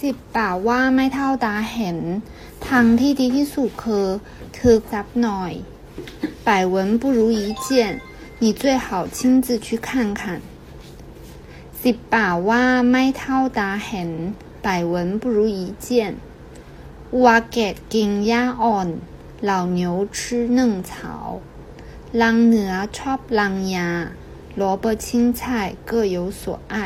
สิบป่าว่าไม่เท่าตาเห็น ทางที่ดีที่สุดคือคือจับหน่อย百闻不如一见，你最好亲自去看看。สิบป่าว่าไม่เท่าตาเห็น百闻不如一见。วัวเกตกินหญ้าอ่อนเหล่า牛吃嫩草ลังเหนือชอบลังยา萝卜青菜各有所爱